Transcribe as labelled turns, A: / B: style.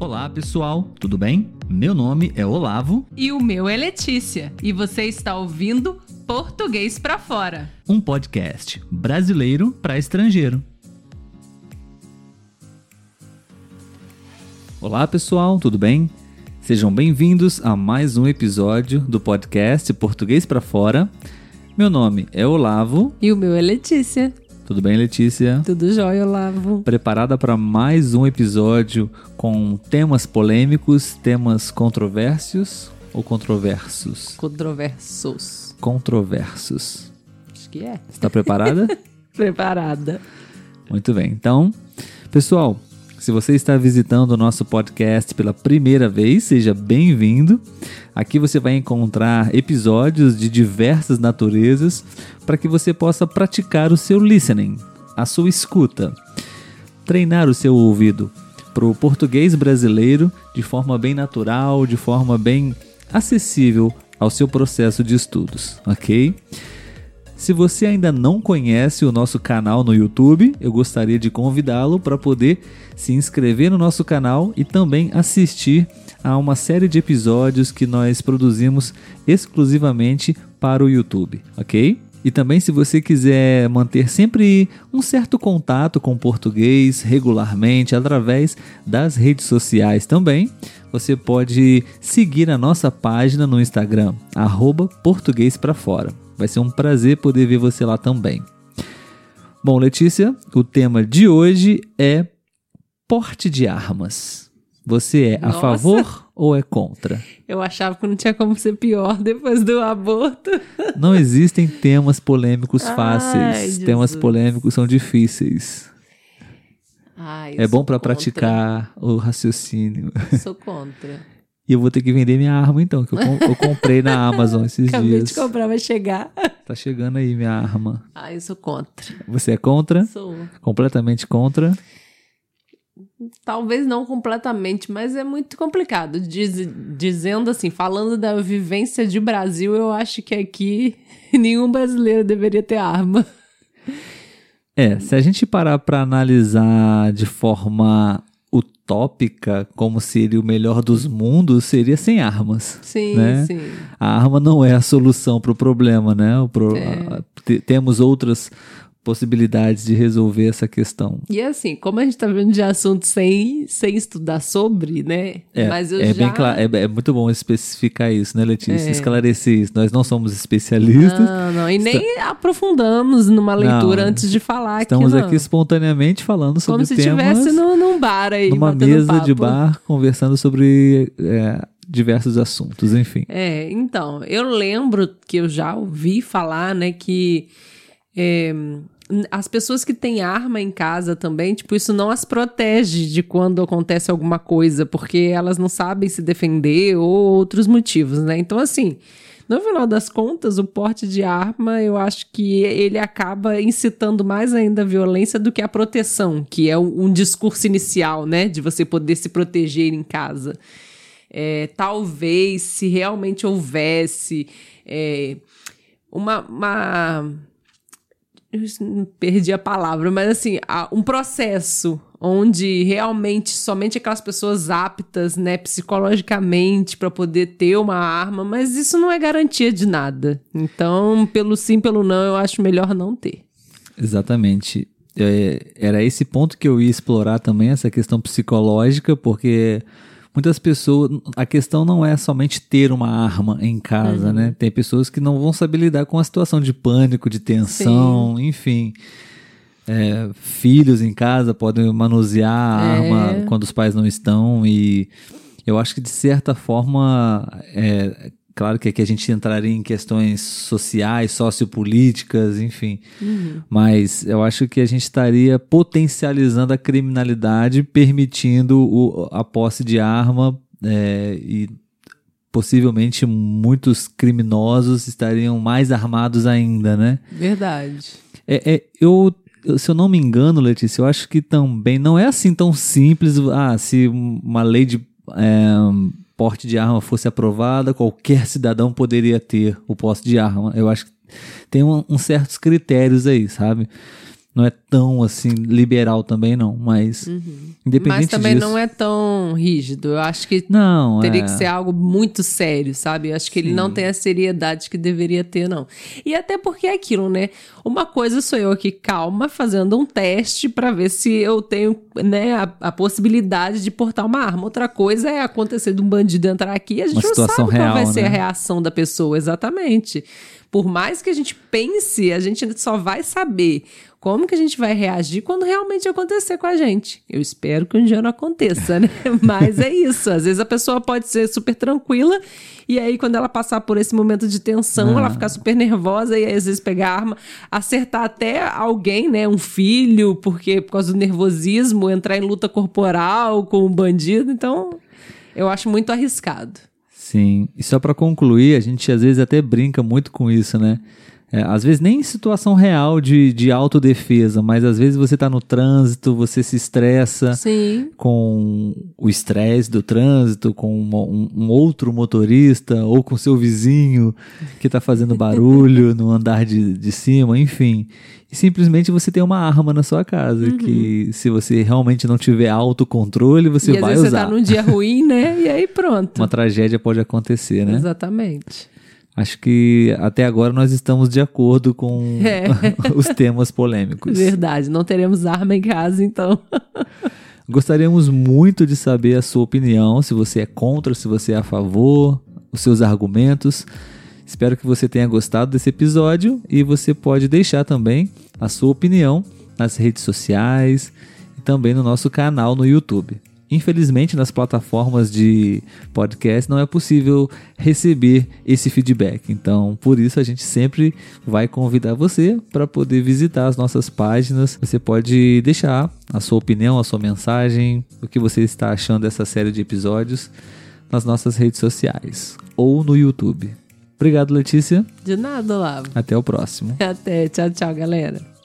A: Olá pessoal, tudo bem? Meu nome é Olavo.
B: E o meu é Letícia. E você está ouvindo Português para Fora
A: um podcast brasileiro para estrangeiro. Olá pessoal, tudo bem? Sejam bem-vindos a mais um episódio do podcast Português para Fora. Meu nome é Olavo.
B: E o meu é Letícia.
A: Tudo bem, Letícia?
B: Tudo jóia, Olavo.
A: Preparada para mais um episódio com temas polêmicos, temas controversos ou controversos?
B: Controversos.
A: Controversos.
B: Acho que é.
A: Está preparada?
B: Preparada.
A: Muito bem. Então, pessoal, se você está visitando o nosso podcast pela primeira vez, seja bem-vindo. Aqui você vai encontrar episódios de diversas naturezas para que você possa praticar o seu listening, a sua escuta, treinar o seu ouvido para o português brasileiro de forma bem natural, de forma bem acessível ao seu processo de estudos, ok? Se você ainda não conhece o nosso canal no YouTube, eu gostaria de convidá-lo para poder se inscrever no nosso canal e também assistir a uma série de episódios que nós produzimos exclusivamente para o YouTube, ok? E também, se você quiser manter sempre um certo contato com o português regularmente através das redes sociais também, você pode seguir a nossa página no Instagram, arroba português para fora. Vai ser um prazer poder ver você lá também. Bom, Letícia, o tema de hoje é porte de armas. Você é
B: Nossa.
A: a favor ou é contra?
B: Eu achava que não tinha como ser pior depois do aborto.
A: Não existem temas polêmicos
B: Ai,
A: fáceis. temas
B: Jesus.
A: polêmicos são difíceis.
B: Ai,
A: É bom para praticar o raciocínio.
B: Sou contra.
A: E eu vou ter que vender minha arma então, que eu, com- eu comprei na Amazon esses
B: Acabei
A: dias.
B: de comprar, vai chegar.
A: Tá chegando aí minha arma.
B: Ai, eu sou contra.
A: Você é contra?
B: Sou.
A: Completamente contra?
B: Talvez não completamente, mas é muito complicado. Diz- dizendo assim, falando da vivência de Brasil, eu acho que aqui nenhum brasileiro deveria ter arma.
A: É, se a gente parar para analisar de forma utópica como seria o melhor dos mundos, seria sem armas.
B: Sim,
A: Né?
B: sim.
A: A arma não é a solução para o problema, né? Pro-
B: É.
A: a- temos outras possibilidades de resolver essa questão.
B: E assim, como a gente tá vendo de assunto sem, sem estudar sobre, né?
A: É,
B: Mas eu
A: é
B: já...
A: bem claro, é, é muito bom especificar isso, né, Letícia?
B: É.
A: Esclarecer isso. Nós não somos especialistas.
B: Não, não, e nem aprofundamos numa leitura
A: Não,
B: antes de falar
A: Estamos
B: aqui,
A: aqui espontaneamente falando sobre
B: Como se
A: temas
B: estivesse num, num bar aí,
A: numa mesa de
B: papo.
A: bar conversando sobre é, diversos assuntos, enfim.
B: É, então, eu lembro que eu já ouvi falar, né, que é, as pessoas que têm arma em casa também, tipo, isso não as protege de quando acontece alguma coisa, porque elas não sabem se defender ou outros motivos, né? Então, assim, no final das contas, o porte de arma, eu acho que ele acaba incitando mais ainda a violência do que a proteção, que é um, discurso inicial, né, de você poder se proteger em casa. É, talvez se realmente houvesse é, uma, uma- perdi a palavra, mas assim, um processo onde realmente somente aquelas pessoas aptas, né, psicologicamente para poder ter uma arma, mas isso não é garantia de nada. Então, pelo sim, pelo não, eu acho melhor não ter.
A: Exatamente. É, era esse ponto que eu ia explorar também, essa questão psicológica, porque muitas pessoas. A questão não é somente ter uma arma em casa,
B: Uhum.
A: né? Tem pessoas que não vão saber lidar com a situação de pânico, de tensão, enfim. É, filhos em casa podem manusear a
B: É.
A: arma quando os pais não estão e eu acho que de certa forma é claro que aqui a gente entraria em questões sociais, sociopolíticas, enfim, mas eu acho que a gente estaria potencializando a criminalidade, permitindo o- a posse de arma é, e possivelmente muitos criminosos estariam mais armados ainda, né?
B: Verdade.
A: É, é, eu, eu- se eu não me engano, Letícia, eu acho que também não é assim tão simples. Ah, se uma lei de é, porte de arma fosse aprovada, qualquer cidadão poderia ter o posse de arma. Eu acho que tem um, uns certos critérios aí, sabe? Não é tão assim liberal também não, mas independente
B: Mas também
A: disso,
B: não é tão rígido. Eu acho que
A: não
B: teria
A: é,
B: que ser algo muito sério, sabe? Eu acho que ele não tem a seriedade que deveria ter, não. E até porque é aquilo, né? Uma coisa sou eu aqui calma, fazendo um teste pra ver se eu tenho, né, a, a possibilidade de portar uma arma. Outra coisa é acontecer de um bandido entrar aqui e a gente
A: Uma
B: não sabe qual vai
A: real,
B: ser
A: né?
B: a reação da pessoa, exatamente. Por mais que a gente pense, a gente só vai saber como que a gente vai reagir quando realmente acontecer com a gente. Eu espero que um dia não aconteça, né? Mas é isso. Às vezes a pessoa pode ser super tranquila e aí quando ela passar por esse momento de tensão, ela ficar super nervosa e aí, às vezes pegar a arma, acertar até alguém, né? Um filho, porque por causa do nervosismo, entrar em luta corporal com um bandido. Então, eu acho muito arriscado.
A: Sim, e só pra concluir, a gente às vezes até brinca muito com isso, né? É, às vezes nem em situação real de, de autodefesa, mas às vezes você tá no trânsito, você se estressa
B: Sim.
A: com o estresse do trânsito, com uma- um, um outro motorista ou com seu vizinho que tá fazendo barulho no andar de, de cima, enfim. E simplesmente você tem uma arma na sua casa, que se você realmente não tiver autocontrole, você
B: e às
A: vai
B: vezes
A: usar.
B: você tá num dia ruim, né? E aí pronto.
A: Uma tragédia pode acontecer, né?
B: Exatamente.
A: Acho que até agora nós estamos de acordo com
B: É.
A: os temas polêmicos.
B: Verdade, não teremos arma em casa, então.
A: Gostaríamos muito de saber a sua opinião, se você é contra, se você é a favor, os seus argumentos. Espero que você tenha gostado desse episódio e você pode deixar também a sua opinião nas redes sociais e também no nosso canal no YouTube. Infelizmente, nas plataformas de podcast não é possível receber esse feedback. Então, por isso a gente sempre vai convidar você para poder visitar as nossas páginas. Você pode deixar a sua opinião, a sua mensagem, o que você está achando dessa série de episódios nas nossas redes sociais ou no YouTube. Obrigado, Letícia.
B: De nada, Olavo.
A: Até o próximo.
B: Até. Tchau, tchau, galera.